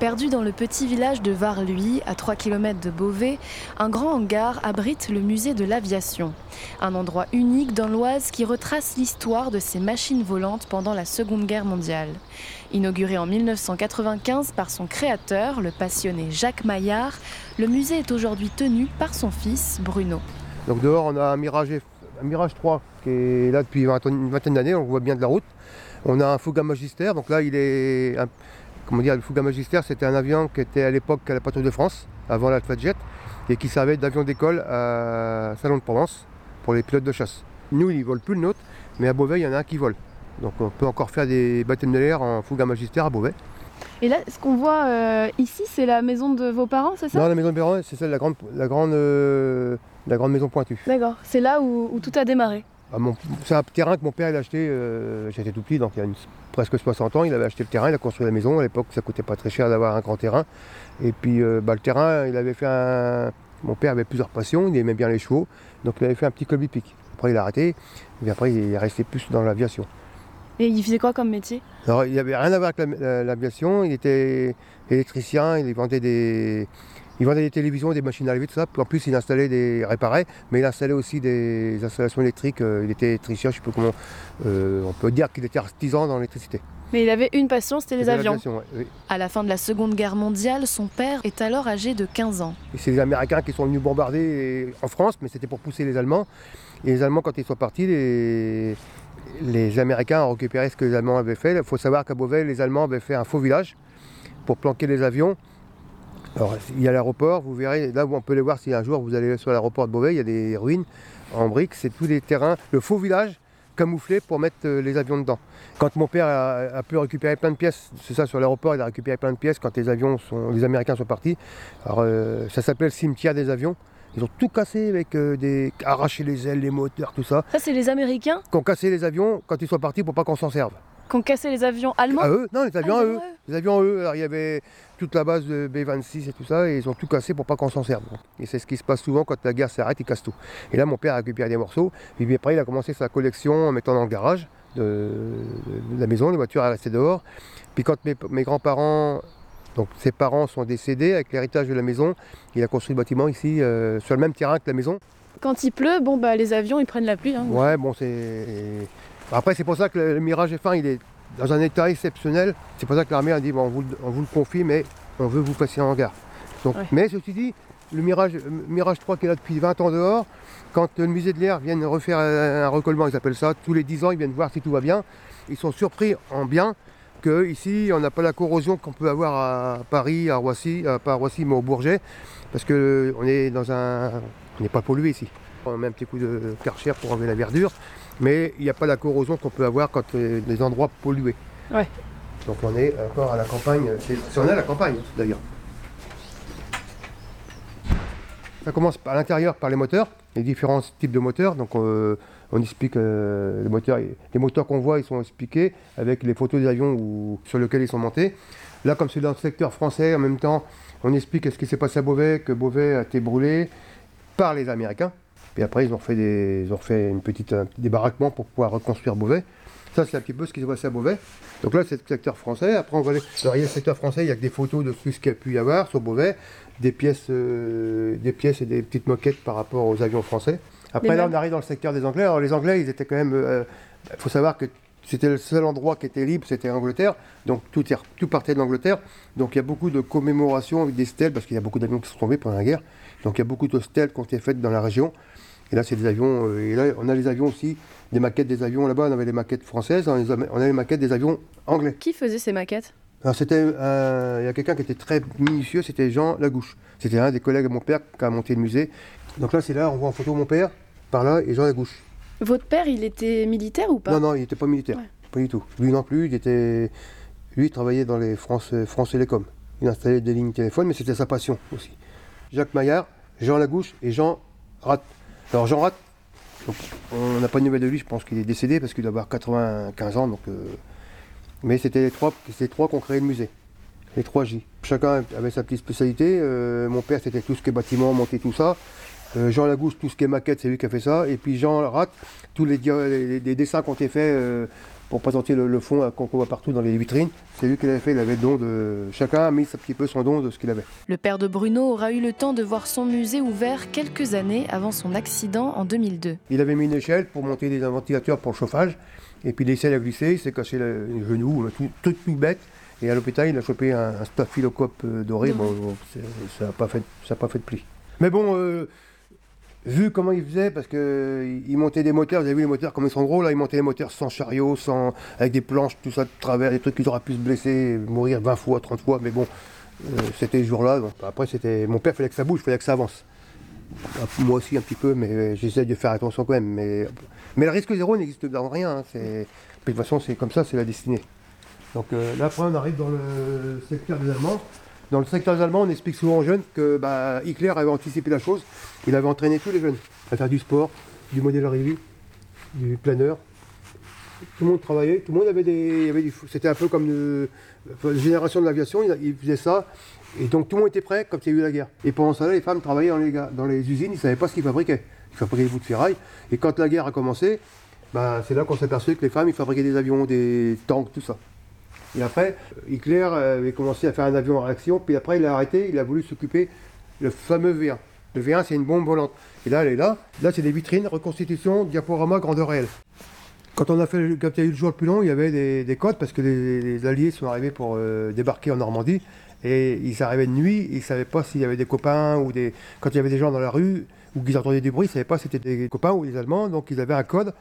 Perdu dans le petit village de Varluy, à 3 km de Beauvais, un grand hangar abrite le musée de l'aviation. Un endroit unique dans l'Oise qui retrace l'histoire de ces machines volantes pendant la Seconde Guerre mondiale. Inauguré en 1995 par son créateur, le passionné Jacques Maillard, le musée est aujourd'hui tenu par son fils Bruno. Dehors, on a un Mirage, un Mirage 3 qui est là depuis une vingtaine d'années, on voit bien de la route. On a un Fouga Magister, donc là il est comment dire, le Fouga Magister, c'était un avion qui était à l'époque à la patrouille de France, avant l'Alpha Jet, et qui servait d'avion d'école à Salon de Provence pour les pilotes de chasse. Nous, ils ne volent plus le nôtre, mais à Beauvais, il y en a un qui vole. Donc on peut encore faire des baptêmes de l'air en Fouga Magister à Beauvais. Et là, ce qu'on voit euh, ici, c'est la maison de vos parents, c'est ça? Non, la maison de parents, c'est celle de la grande, la grande, euh, la grande maison pointue. D'accord, c'est là où, tout a démarré. Ah, c'est un terrain que mon père a acheté, euh, j'étais tout petit, donc il y a une presque 60 ans, il avait acheté le terrain, il a construit la maison. À l'époque, ça coûtait pas très cher d'avoir un grand terrain. Et puis, euh, bah, le terrain, il avait fait un. Mon père avait plusieurs passions, il aimait bien les chevaux, donc il avait fait un petit club hippique. Après, il a arrêté, et après, il est resté plus dans l'aviation. Et il faisait quoi comme métier? Alors, il n'avait rien à voir avec l'aviation, il était électricien, il vendait des, il vendait des télévisions, des machines à laver, tout ça. En plus, il installait des réparait, mais il installait aussi des installations électriques. Euh, il était électricien, je sais pas comment. Euh, on peut dire qu'il était artisan dans l'électricité. Mais il avait une passion, c'était les avions. À la fin de la Seconde Guerre mondiale, son père est alors âgé de 15 ans. C'est les Américains qui sont venus bombarder en France, mais c'était pour pousser les Allemands. Et les Allemands, quand ils sont partis, les, les Américains ont récupéré ce que les Allemands avaient fait. Il faut savoir qu'à Beauvais, les Allemands avaient fait un faux village pour planquer les avions. Alors, il y a l'aéroport, vous verrez, là où on peut les voir si un jour vous allez sur l'aéroport de Beauvais, il y a des ruines en briques, c'est tous les terrains, le faux village camouflé pour mettre euh, les avions dedans. Quand mon père a, pu récupérer plein de pièces, c'est ça sur l'aéroport, il a récupéré plein de pièces quand les avions sont, les Américains sont partis. Alors euh, ça s'appelle le cimetière des avions. Ils ont tout cassé avec euh, des. arraché les ailes, les moteurs, tout ça. Ça, c'est les Américains? Qui ont cassé les avions quand ils sont partis pour pas qu'on s'en serve. Qui ont cassé les avions allemands À eux Non, les avions à eux. Les avions à eux. Alors il y avait toute la base de B26 et tout ça, et ils ont tout cassé pour pas qu'on s'en serve. Et c'est ce qui se passe souvent quand la guerre s'arrête, ils cassent tout. Et là, mon père a récupéré des morceaux, et puis après, il a commencé sa collection en mettant dans le garage de, la maison, les voitures restaient dehors. Puis quand mes, grands-parents donc ses parents sont décédés avec l'héritage de la maison. Il a construit le bâtiment ici euh, sur le même terrain que la maison. Quand il pleut, bon bah les avions ils prennent la pluie. Hein. Ouais bon c'est. Après c'est pour ça que le, Mirage F1 il est dans un état exceptionnel. C'est pour ça que l'armée a dit bon, on, vous, le confie mais on veut vous passer en hangar. Donc, Mais ceci dit, le Mirage, Mirage 3 qui est là depuis 20 ans dehors, quand le musée de l'air vient refaire un, recollement, ils appellent ça, tous les 10 ans ils viennent voir si tout va bien. Ils sont surpris en bien que ici on n'a pas la corrosion qu'on peut avoir à Paris, à Roissy, pas à Roissy mais au Bourget, parce qu'on est dans un. On n'est pas pollué ici. On met un petit coup de karcher pour enlever la verdure, mais il n'y a pas la corrosion qu'on peut avoir quand euh, des endroits pollués. Ouais. Donc on est encore à la campagne, c'est on est à la campagne d'ailleurs. Ça commence à l'intérieur par les moteurs, les différents types de moteurs. Donc euh, on explique euh, les moteurs, les moteurs qu'on voit, ils sont expliqués avec les photos des avions sur lesquels ils sont montés. Là, comme c'est dans le secteur français, en même temps, on explique ce qui s'est passé à Beauvais, que Beauvais a été brûlé par les Américains. Puis après, ils ont fait des, ils ont fait une petite débarraquement pour pouvoir reconstruire Beauvais. Ça, c'est un petit peu ce qui s'est passé à Beauvais. Donc là, c'est le secteur français. Après, on va aller. Alors, il y a le secteur français, il y a que des photos de tout ce qu'il y a pu y avoir sur Beauvais, des pièces, euh, des pièces et des petites moquettes par rapport aux avions français. Après, là, on arrive dans le secteur des Anglais. Alors, les Anglais, ils étaient quand même. Il euh, faut savoir que c'était le seul endroit qui était libre, c'était l'Angleterre. Donc, tout, tout partait de l'Angleterre. Donc, il y a beaucoup de commémorations avec des stèles, parce qu'il y a beaucoup d'avions qui sont tombés pendant la guerre. Donc, il y a beaucoup de stèles qui ont été faites dans la région. Et là, c'est des avions. Euh, et là, on a les avions aussi, des maquettes des avions. Là-bas, on avait les maquettes françaises, on, avait les maquettes des avions anglais. Qui faisait ces maquettes? Alors c'était, il y a quelqu'un qui était très minutieux, c'était Jean Lagouche. C'était un des collègues de mon père qui a monté le musée. Donc là, c'est là, on voit en photo mon père, par là, et Jean Lagouche. Votre père, il était militaire ou pas Non, non, il n'était pas militaire. Pas du tout. Lui non plus, il était. Lui, il travaillait dans les France, France Télécom. Il installait des lignes téléphone, mais c'était sa passion aussi. Jacques Maillard, Jean Lagouche et Jean Rat. Alors Jean Rat, on n'a pas de nouvelles de lui, je pense qu'il est décédé parce qu'il doit avoir 95 ans. Donc, euh, Mais c'était les trois, les trois qui ont créé le musée. Les trois J. Chacun avait sa petite spécialité. Euh, mon père, c'était tout ce qui est bâtiment, monter tout ça. Euh, Jean Lagousse, tout ce qui est maquette, c'est lui qui a fait ça. Et puis Jean Rat, tous les, dessins qui ont été faits pour présenter le, fond qu'on voit partout dans les vitrines. C'est lui qui l'avait fait, il avait le don de. Chacun a mis un petit peu son don de ce qu'il avait. Le père de Bruno aura eu le temps de voir son musée ouvert quelques années avant son accident en 2002. Il avait mis une échelle pour monter des ventilateurs pour le chauffage, et puis essaie de glisser, il s'est cassé le genou, tout, tout bête. Et à l'hôpital, il a chopé un, un staphylocoque euh, doré. Bon, ça n'a pas, fait, pas fait de pli. Mais bon, euh, vu comment il faisait, parce qu'il montait des moteurs, vous avez vu les moteurs comme ils sont gros, là, il montait les moteurs sans chariot, sans, avec des planches, tout ça de travers, des trucs qui auraient pu se blesser, mourir 20 fois, 30 fois, mais bon, euh, c'était ce jour-là. Après, c'était mon père, il fallait que ça bouge, il fallait que ça avance. Moi aussi un petit peu, mais j'essaie de faire attention quand même. Mais, mais le risque zéro n'existe dans rien. Hein, de toute façon, c'est comme ça, c'est la destinée. Donc euh, là, après, on arrive dans le secteur des Allemands. Dans le secteur des Allemands, on explique souvent aux jeunes que bah, Hitler avait anticipé la chose. Il avait entraîné tous les jeunes à faire du sport, du modèle revue, du planeur. Tout le monde travaillait, tout le monde avait des. C'était un peu comme la génération de l'aviation, il, faisait ça. Et donc tout le monde était prêt quand il y a eu la guerre. Et pendant ça, les femmes travaillaient dans les, usines, ils ne savaient pas ce qu'ils fabriquaient. Ils fabriquaient des bouts de ferraille. Et quand la guerre a commencé, bah, c'est là qu'on s'est aperçu que les femmes, ils fabriquaient des avions, des tanks, tout ça. Et après, Hitler avait commencé à faire un avion en réaction, puis après il a arrêté, il a voulu s'occuper le fameux V1. Le V1, c'est une bombe volante. Et là, elle est là. Là, c'est des vitrines, reconstitution, diaporama, grandeur réelle. Quand on a fait le, quand il y a eu le jour le plus long, il y avait des, codes parce que les, Alliés sont arrivés pour euh, débarquer en Normandie et ils arrivaient de nuit. Ils ne savaient pas s'il y avait des copains ou des. Quand il y avait des gens dans la rue ou qu'ils entendaient du bruit, ils ne savaient pas si c'était des copains ou des Allemands. Donc ils avaient un code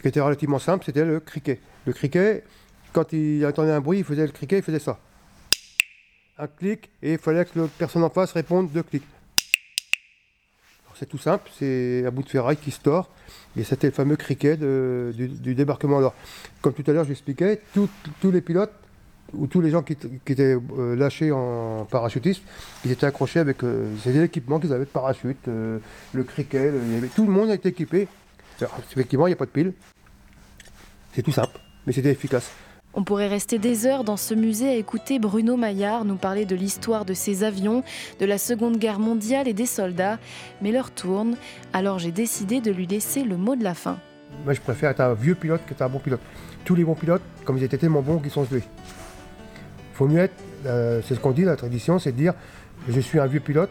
qui était relativement simple c'était le criquet. Le criquet, quand il entendait un bruit, il faisait le criquet, il faisait ça. Un clic, et il fallait que la personne en face réponde deux clics. C'est tout simple, c'est un bout de ferraille qui se tord, et c'était le fameux criquet du, débarquement. Alors, comme tout à l'heure, j'expliquais, tous les pilotes ou tous les gens qui, étaient euh, lâchés en parachutiste, ils étaient accrochés avec euh, l'équipement qu'ils avaient de parachute, euh, le criquet, tout le monde a été équipé. effectivement, il n'y a pas de pile. C'est tout simple, mais c'était efficace. On pourrait rester des heures dans ce musée à écouter Bruno Maillard nous parler de l'histoire de ses avions, de la Seconde Guerre mondiale et des soldats, mais l'heure tourne, alors j'ai décidé de lui laisser le mot de la fin. Moi je préfère être un vieux pilote qu'être un bon pilote. Tous les bons pilotes, comme ils étaient tellement bons qu'ils sont Il Faut mieux être, euh, c'est ce qu'on dit, la tradition, c'est de dire je suis un vieux pilote,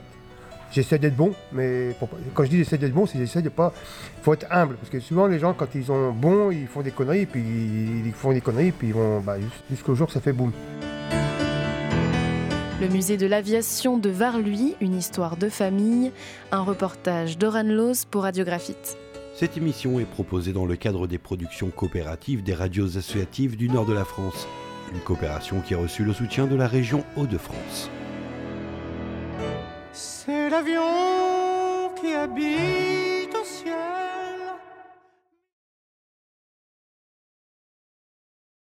J'essaie d'être bon, mais quand je dis j'essaie d'être bon, c'est j'essaie de pas. Il faut être humble, parce que souvent les gens, quand ils sont bons, ils font des conneries, puis ils font des conneries, puis ils vont. Bah, jusqu'au jour ça fait boum. Le musée de l'aviation de Varluy, une histoire de famille, un reportage d'Oran Loz pour Radiographite. Cette émission est proposée dans le cadre des productions coopératives des radios associatives du nord de la France, une coopération qui a reçu le soutien de la région Hauts-de-France. C'est l'avion qui habite.